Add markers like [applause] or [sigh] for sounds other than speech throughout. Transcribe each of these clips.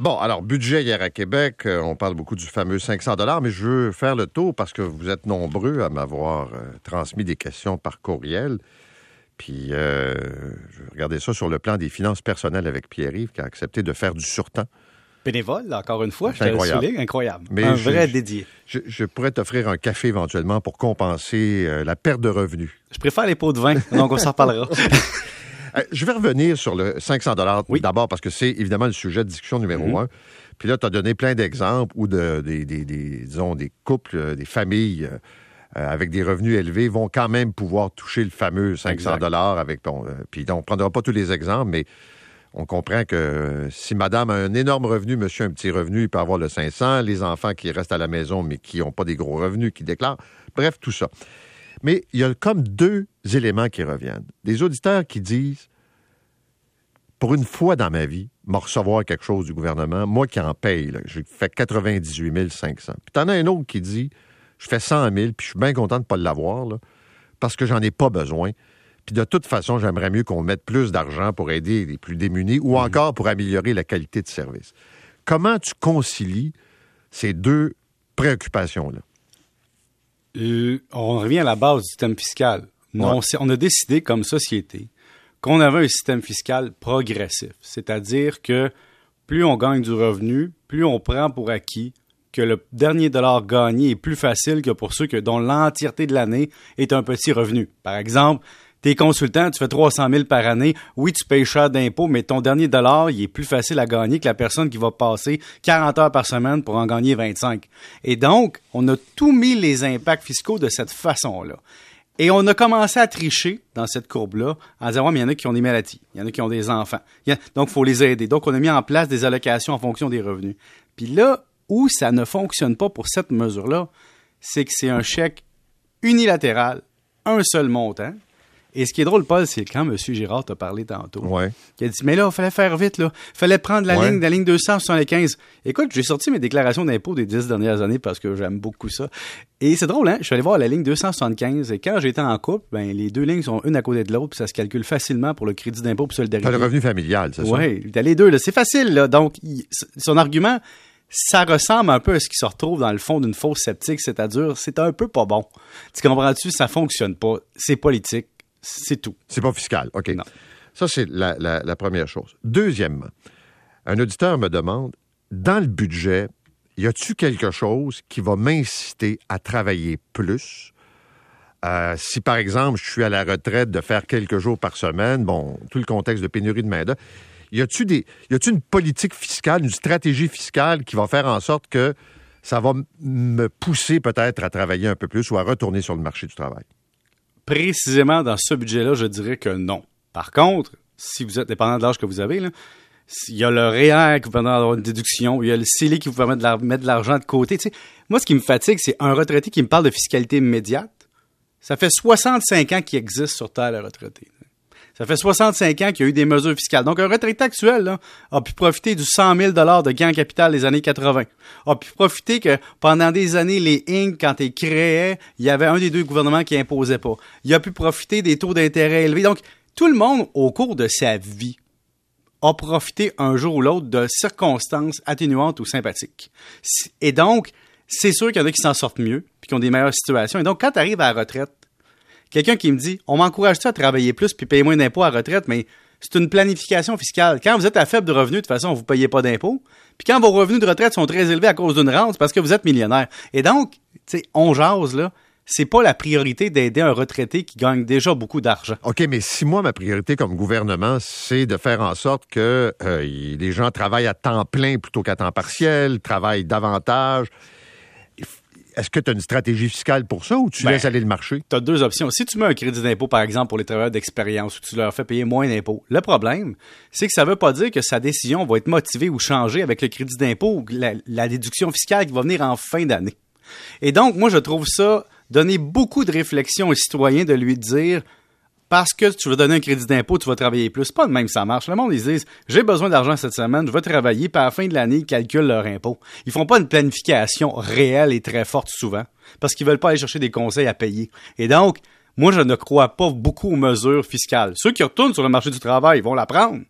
Bon, alors, budget hier à Québec, euh, on parle beaucoup du fameux 500 mais je veux faire le tour parce que vous êtes nombreux à m'avoir euh, transmis des questions par courriel. Puis, euh, je vais regarder ça sur le plan des finances personnelles avec Pierre-Yves, qui a accepté de faire du surtemps. Bénévole, encore une fois, je C'est te le incroyable. souligne, incroyable. Mais un je- vrai je- dédié. Je, je pourrais t'offrir un café éventuellement pour compenser euh, la perte de revenus. Je préfère les pots de vin, donc on s'en reparlera. [laughs] Euh, je vais revenir sur le 500 Oui. Mhm. d'abord parce que c'est évidemment le sujet de discussion numéro un. Puis là, tu as donné plein d'exemples où de, des, des- des- disons, des couples, euh, des familles euh, avec des revenus élevés vont quand même pouvoir toucher le fameux 500 Exact. avec bon, euh, puis on ne prendra pas tous les exemples, mais on comprend que si madame a un énorme revenu, monsieur a un petit revenu, il peut avoir le 500, les enfants qui restent à la maison mais qui n'ont pas des gros revenus, qui déclarent, bref, tout ça. Mais il y a comme deux éléments qui reviennent. Des auditeurs qui disent pour une fois dans ma vie, me recevoir quelque chose du gouvernement, moi qui en paye, j'ai fait 98 500. Puis t'en as un autre qui dit, je fais 100 000, puis je suis bien content de ne pas l'avoir, parce que j'en ai pas besoin. Puis de toute façon, j'aimerais mieux qu'on mette plus d'argent pour aider les plus démunis ou encore pour améliorer la qualité de service. Comment tu concilies ces deux préoccupations-là? Euh, on revient à la base du système fiscal. Ouais. on a décidé comme société qu'on avait un système fiscal progressif, c'est-à-dire que plus on gagne du revenu, plus on prend pour acquis que le dernier dollar gagné est plus facile que pour ceux que, dont l'entièreté de l'année est un petit revenu. Par exemple, T'es consultant, tu fais 300 000 par année. Oui, tu payes cher d'impôts, mais ton dernier dollar, il est plus facile à gagner que la personne qui va passer 40 heures par semaine pour en gagner 25. Et donc, on a tout mis les impacts fiscaux de cette façon-là. Et on a commencé à tricher dans cette courbe-là en disant, ouais, mais il y en a qui ont des maladies, il y en a qui ont des enfants. Donc, il faut les aider. Donc, on a mis en place des allocations en fonction des revenus. Puis là, où ça ne fonctionne pas pour cette mesure-là, c'est que c'est un chèque unilatéral, un seul montant. Et ce qui est drôle, Paul, c'est quand M. Girard t'a parlé tantôt. Ouais. Il a dit, mais là, il fallait faire vite, là. fallait prendre la Ouais. ligne, la ligne 275. Écoute, j'ai sorti mes déclarations d'impôts des dix dernières années parce que j'aime beaucoup ça. Et c'est drôle, hein? Je suis allé voir la ligne 275 et quand j'étais en couple, ben, les deux lignes sont une à côté de l'autre puis ça se calcule facilement pour le crédit d'impôt pour solidarité. T'as le revenu familial, c'est ça? Oui, t'as les deux, là. C'est facile, là. Donc, il- son argument, ça ressemble un peu à ce qui se retrouve dans le fond d'une fausse sceptique, c'est-à-dire, c'est un peu pas bon. Tu comprends-tu? Ça fonctionne pas. C'est politique. C'est tout. C'est pas fiscal. OK. Non. Ça, c'est la, la- la première chose. Deuxièmement, un auditeur me demande dans le budget, y a-tu quelque chose qui va m'inciter à travailler plus? Euh, si, par exemple, je suis à la retraite de faire quelques jours par semaine, bon, tout le contexte de pénurie de main-d'œuvre, y a-tu des, y a-tu une politique fiscale, une stratégie fiscale qui va faire en sorte que ça va me pousser peut-être à travailler un peu plus ou à retourner sur le marché du travail? Précisément dans ce budget-là, je dirais que non. Par contre, si vous êtes dépendant de l'âge que vous avez, il y a le REER qui vous permet d'avoir une déduction, il y a le CELI qui vous permet de mettre de l'argent de côté. Moi, ce qui me fatigue, c'est un retraité qui me parle de fiscalité immédiate. Ça fait 65 ans qu'il existe sur Terre, le retraité. Ça fait 65 ans qu'il y a eu des mesures fiscales. Donc, un retraité actuel là, a pu profiter du 100 000 de gain en capital des années 80. A pu profiter que pendant des années, les Inc., quand ils créaient, il y avait un des deux gouvernements qui imposait pas. Il a pu profiter des taux d'intérêt élevés. Donc, tout le monde, au cours de sa vie, a profité un jour ou l'autre de circonstances atténuantes ou sympathiques. Et donc, c'est sûr qu'il y en a qui s'en sortent mieux, puis qui ont des meilleures situations. Et donc, quand tu arrives à la retraite, quelqu'un qui me dit on m'encourage-tu à travailler plus puis payer moins d'impôts à retraite, mais c'est une planification fiscale. Quand vous êtes à faible revenu, de toute façon, vous ne payez pas d'impôts. Puis quand vos revenus de retraite sont très élevés à cause d'une rente, c'est parce que vous êtes millionnaire. Et donc, tu sais, on jase, là. C'est pas la priorité d'aider un retraité qui gagne déjà beaucoup d'argent. OK, mais si moi, ma priorité comme gouvernement, c'est de faire en sorte que euh, les gens travaillent à temps plein plutôt qu'à temps partiel, travaillent davantage, est-ce que tu as une stratégie fiscale pour ça ou tu Ben, laisses aller le marché? tu as deux options. Si tu mets un crédit d'impôt, par exemple, pour les travailleurs d'expérience, ou tu leur fais payer moins d'impôts, le problème, c'est que ça ne veut pas dire que sa décision va être motivée ou changée avec le crédit d'impôt ou la, la déduction fiscale qui va venir en fin d'année. Et donc, moi, je trouve ça donner beaucoup de réflexion aux citoyens de lui dire parce que tu veux donner un crédit d'impôt, tu vas travailler plus. Pas de même que ça marche. Le monde, ils disent, j'ai besoin d'argent cette semaine, je vais travailler, puis à la fin de l'année, ils calculent leur impôt. Ils font pas une planification réelle et très forte souvent, parce qu'ils veulent pas aller chercher des conseils à payer. Et donc, moi, je ne crois pas beaucoup aux mesures fiscales. Ceux qui retournent sur le marché du travail, vont la prendre.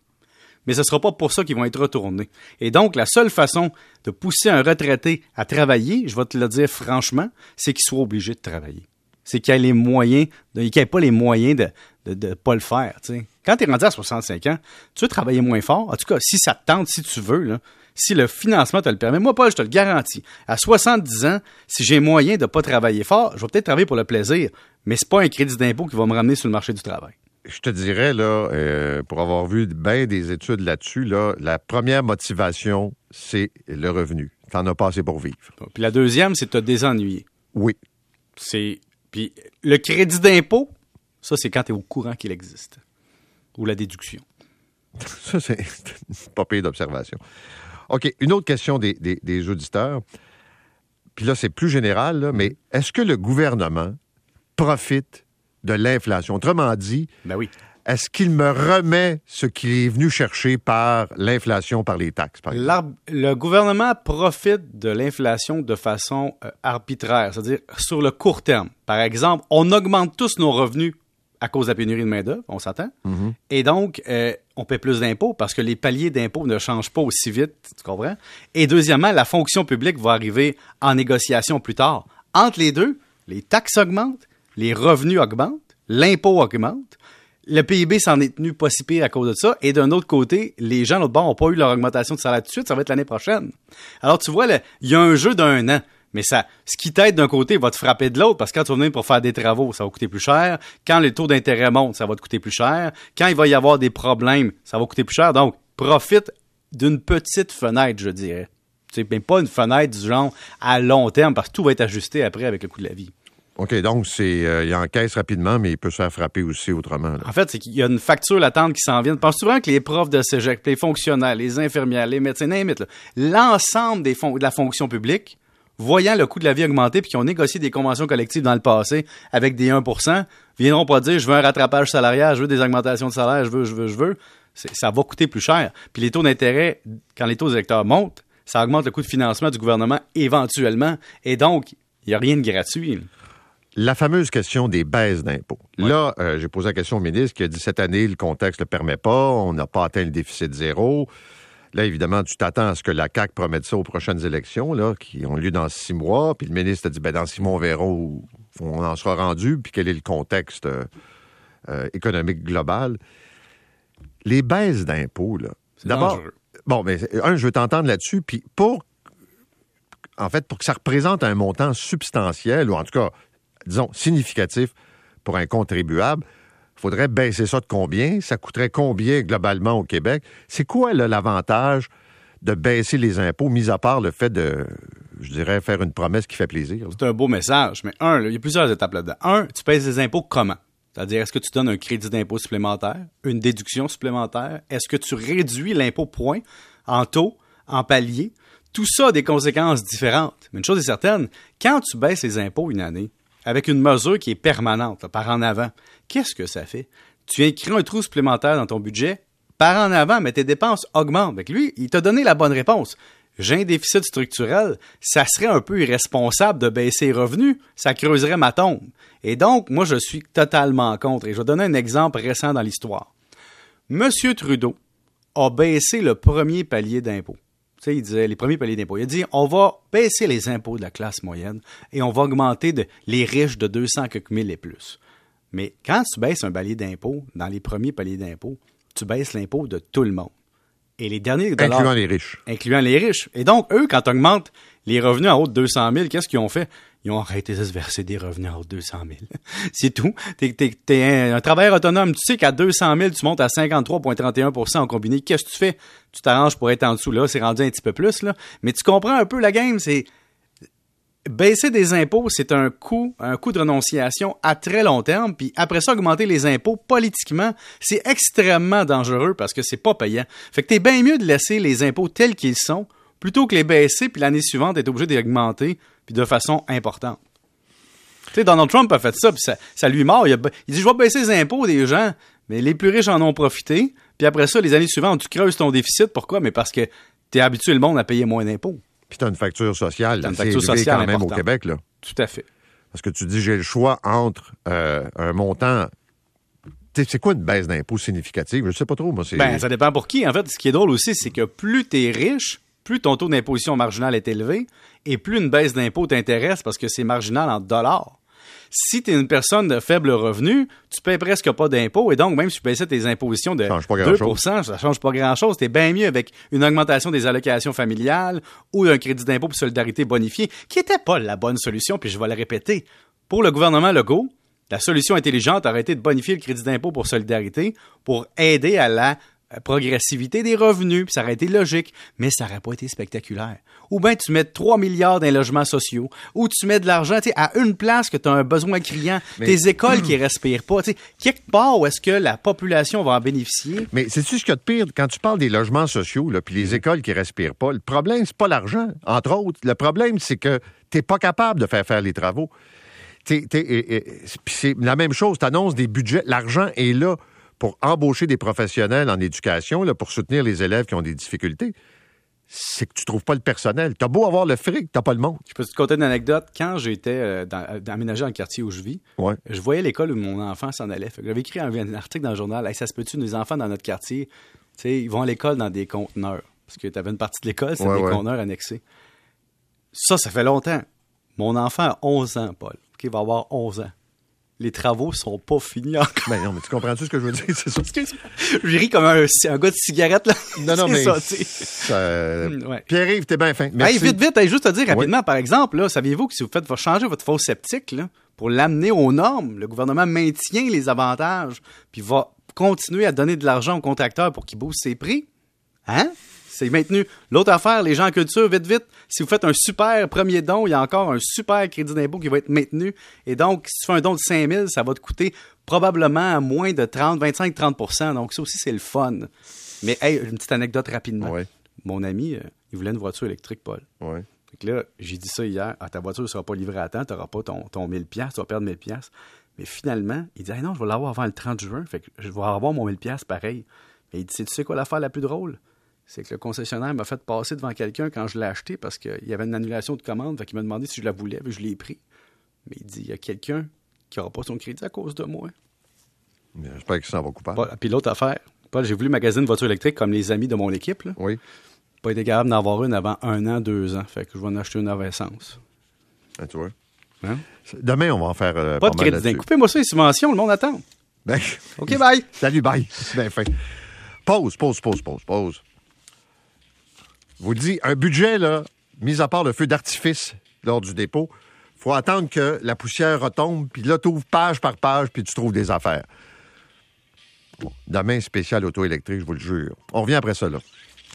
mais ce ne sera pas pour ça qu'ils vont être retournés. Et donc, la seule façon de pousser un retraité à travailler, je vais te le dire franchement, c'est qu'il soit obligé de travailler. C'est qu'il ait les moyens, qu'il n'ait pas les moyens de ne de, pas le faire. Quand tu es rendu à 65 ans, tu veux travailler moins fort. En tout cas, si ça te tente, si tu veux, là, si le financement te le permet. Moi, Paul, je te le garantis. À 70 ans, si j'ai moyen de ne pas travailler fort, je vais peut-être travailler pour le plaisir, mais c'est pas un crédit d'impôt qui va me ramener sur le marché du travail. Je te dirais, là, euh, pour avoir vu bien des études là-dessus, là, la première motivation, c'est le revenu. Tu n'en as pas assez pour vivre. Puis la deuxième, c'est de te désennuyer. Oui. C'est. Puis le crédit d'impôt, ça, c'est quand tu es au courant qu'il existe. Ou la déduction. [laughs] Ça, c'est [laughs] pas pire d'observation. OK, une autre question des, auditeurs. Puis là, c'est plus général, mais est-ce que le gouvernement profite de l'inflation? Autrement dit, ben oui. est-ce qu'il me remet ce qu'il est venu chercher par l'inflation, par les taxes? Par le gouvernement profite de l'inflation de façon euh, arbitraire, c'est-à-dire sur le court terme. Par exemple, on augmente tous nos revenus à cause de la pénurie de main-d'œuvre, on s'entend. Mm-hmm. Et donc, euh, on paie plus d'impôts parce que les paliers d'impôts ne changent pas aussi vite, tu comprends? Et deuxièmement, la fonction publique va arriver en négociation plus tard. Entre les deux, les taxes augmentent, les revenus augmentent, l'impôt augmente. Le PIB s'en est tenu pas si pire à cause de ça. Et d'un autre côté, les gens, l'autre bord, n'ont pas eu leur augmentation de salaire tout de suite. Ça va être l'année prochaine. Alors, tu vois, il y a un jeu d'un an. Mais ça, ce qui t'aide d'un côté va te frapper de l'autre parce que quand tu vas venir pour faire des travaux, ça va coûter plus cher. Quand le taux d'intérêt monte, ça va te coûter plus cher. Quand il va y avoir des problèmes, ça va coûter plus cher. Donc, profite d'une petite fenêtre, je dirais. C'est même pas une fenêtre du genre à long terme parce que tout va être ajusté après avec le coût de la vie. OK, donc c'est euh, il encaisse rapidement, mais il peut se faire frapper aussi autrement. En fait, c'est qu'il y a une facture latente qui s'en vient. Penses-tu vraiment que les profs de cégep, les fonctionnaires, les infirmières, les médecins, l'ensemble des de la fonction publique voyant le coût de la vie augmenter puis qui ont négocié des conventions collectives dans le passé avec des 1% viendront pas dire je veux un rattrapage salarial, je veux des augmentations de salaire, je veux, je veux, je veux. Ça va coûter plus cher. Puis les taux d'intérêt, quand les taux directeurs montent, ça augmente le coût de financement du gouvernement éventuellement. Et donc, il n'y a rien de gratuit. La fameuse question des baisses d'impôts. Là, euh, j'ai posé la question au ministre qui a dit cette année, le contexte ne le permet pas, on n'a pas atteint le déficit zéro. Là, évidemment, tu t'attends à ce que la CAQ promette ça aux prochaines élections, là, qui ont lieu dans six mois. Puis le ministre a dit, ben, dans six mois, on verra où on en sera rendu, puis quel est le contexte euh, euh, économique global. Les baisses d'impôts, là. D'abord, bon, mais un, je veux t'entendre là-dessus, puis pour, en fait, pour que ça représente un montant substantiel, ou en tout cas, disons, significatif pour un contribuable, faudrait baisser ça de combien? Ça coûterait combien globalement au Québec? C'est quoi l'avantage de baisser les impôts, mis à part le fait de, je dirais, faire une promesse qui fait plaisir? C'est un beau message, mais un, il y a plusieurs étapes là-dedans. Un, tu pèses les impôts comment? C'est-à-dire, est-ce que tu donnes un crédit d'impôt supplémentaire, une déduction supplémentaire? Est-ce que tu réduis l'impôt point en taux, en palier? Tout ça a des conséquences différentes. Mais une chose est certaine, quand tu baisses les impôts une année, avec une mesure qui est permanente, par en avant, qu'est-ce que ça fait? Tu viens créer un trou supplémentaire dans ton budget, par en avant, mais tes dépenses augmentent. Avec lui, il t'a donné la bonne réponse. J'ai un déficit structurel, ça serait un peu irresponsable de baisser les revenus, ça creuserait ma tombe. Et donc, moi, je suis totalement contre. Et je vais donner un exemple récent dans l'histoire. Monsieur Trudeau a baissé le premier palier d'impôt. Tu sais, il disait les premiers paliers d'impôt. Il a dit on va baisser les impôts de la classe moyenne et on va augmenter les riches de 200 quelques mille et plus. Mais quand tu baisses un palier d'impôt, dans les premiers paliers d'impôt, tu baisses l'impôt de tout le monde. Et les derniers dollars... Incluant les riches. Incluant les riches. Et donc, eux, quand tu augmentes les revenus en haut de 200 000, qu'est-ce qu'ils ont fait? Ils ont arrêté de se verser des revenus de 200 000. C'est tout. T'es, es, un, un, travailleur autonome. Tu sais qu'à 200 000, tu montes à 53,31% en combiné. Qu'est-ce que tu fais? Tu t'arranges pour être en dessous. Là, c'est rendu un petit peu plus. Là. Mais tu comprends un peu la game. C'est baisser des impôts, c'est un coût, un coût de renonciation à très long terme. Puis après ça, augmenter les impôts politiquement, c'est extrêmement dangereux parce que c'est pas payant. Fait que t'es bien mieux de laisser les impôts tels qu'ils sont plutôt que les baisser puis l'année suivante être obligé d'augmenter puis de façon importante. Tu sais, Donald Trump a fait ça, puis ça, lui mord. Il, dit Je vais baisser les impôts des gens, mais les plus riches en ont profité. Puis après ça, les années suivantes, tu creuses ton déficit. Pourquoi? Mais parce que tu es habitué le monde à payer moins d'impôts. Puis tu as une facture sociale. une facture sociale quand même au Québec. Là. Tout à fait. Parce que tu dis, j'ai le choix entre euh, un montant C'est quoi une baisse d'impôt significative? Je sais pas trop, moi. Ben, ça dépend pour qui. En fait, ce qui est drôle aussi, c'est que plus tu es riche, plus ton taux d'imposition marginal est élevé et plus une baisse d'impôt t'intéresse parce que c'est marginal en dollars. Si tu es une personne de faible revenu, tu payes presque pas d'impôt et donc même si tu baissais tes impositions de change pas 2 grand-chose. ça change pas grand-chose. Tu es bien mieux avec une augmentation des allocations familiales ou un crédit d'impôt pour solidarité bonifié qui était pas la bonne solution, puis je vais le répéter. Pour le gouvernement Legault, la solution intelligente aurait été de bonifier le crédit d'impôt pour solidarité pour aider à la progressivité des revenus, puis ça aurait été logique, mais ça n'aurait pas été spectaculaire. Ou bien tu mets 3 milliards dans les logements sociaux, ou tu mets de l'argent à une place que tu as un besoin criant, tes écoles qui respirent pas. tu sais, Quelque part où est-ce que la population va en bénéficier, Mais c'est-tu ce qu'il y a de pire? Quand tu parles des logements sociaux, puis Mm. les écoles qui respirent pas? Le problème, c'est pas l'argent, entre autres. Le problème, c'est que t'es pas capable de faire faire les travaux. C'est la même chose, tu annonces des budgets, l'argent est là pour embaucher des professionnels en éducation, là, pour soutenir les élèves qui ont des difficultés. C'est que tu trouves pas le personnel. T'as beau avoir le fric, t'as pas le monde. je peux te conter une anecdote. Quand j'étais euh, euh, aménagé dans le quartier où je vis, Ouais. je voyais l'école où mon enfant s'en allait. J'avais écrit un, un article dans le journal. Hey, ça se peut-tu, nos enfants dans notre quartier, tu sais, ils vont à l'école dans des conteneurs? Parce que tu avais une partie de l'école, c'était Ouais, des ouais. conteneurs annexés. Ça, ça fait longtemps. Mon enfant a 11 ans, Paul. OK, il va avoir 11 ans. Les travaux sont pas finis encore. Ben non, mais tu comprends-tu ce que je veux dire? C'est ça. Je ris comme un, un gars de cigarette, là. Non, non, [laughs] C'est mais. ça, ça- Mm, ouais. Pierre-Yves, t'es bien fin. Merci. Hey, vite, vite, hey, juste te dire rapidement, par exemple, là, saviez-vous que si vous faites va changer votre fausse sceptique là, pour l'amener aux normes, le gouvernement maintient les avantages, puis va continuer à donner de l'argent aux contracteurs pour qu'ils boostent ses prix? Hein? C'est maintenu. L'autre affaire, les gens en culture, vite, vite, si vous faites un super premier don, il y a encore un super crédit d'impôt qui va être maintenu. Et donc, si tu fais un don de 5 000, ça va te coûter probablement à moins de 30, 25, 30% Donc, ça aussi, c'est le fun. Mais, hey, une petite anecdote rapidement. Ouais. Mon ami, euh, il voulait une voiture électrique, Paul. Ouais. Fait que là, j'ai dit ça hier. Ah, ta voiture ne sera pas livrée à temps, tu n'auras pas ton, ton 1000$, tu vas perdre 1000$. Mais finalement, il dit ah non, je vais l'avoir avant le 30 juin. Fait que je vais avoir mon 1000$ pareil. Mais il dit tu sais quoi l'affaire la plus drôle? C'est que le concessionnaire m'a fait passer devant quelqu'un quand je l'ai acheté parce qu'il y avait une annulation de commande. Fait qu'il m'a demandé si je la voulais. Puis je l'ai pris. Mais il dit il y a quelqu'un qui n'aura pas son crédit à cause de moi. J'espère qu'il s'en va. Paul, puis l'autre affaire, Paul, j'ai voulu magasiner une voiture électrique comme les amis de mon équipe. Là. Oui. Pas été capable d'en avoir une avant un an, deux ans. Fait que je vais en acheter une à essence. Ah, tu vois. Hein? Demain, on va en faire euh, Pas pas, de mal crédit. Coupez-moi ça, les subventions, le monde attend. Ben, OK, bye. [laughs] Salut, bye. Ben, fin. Pause, pause, pause, pause, pause. Vous dis, un budget, là, mis à part le feu d'artifice lors du dépôt, faut attendre que la poussière retombe, puis là, tu ouvres page par page, puis tu trouves des affaires. Demain, spécial auto électrique, je vous le jure. On revient après là.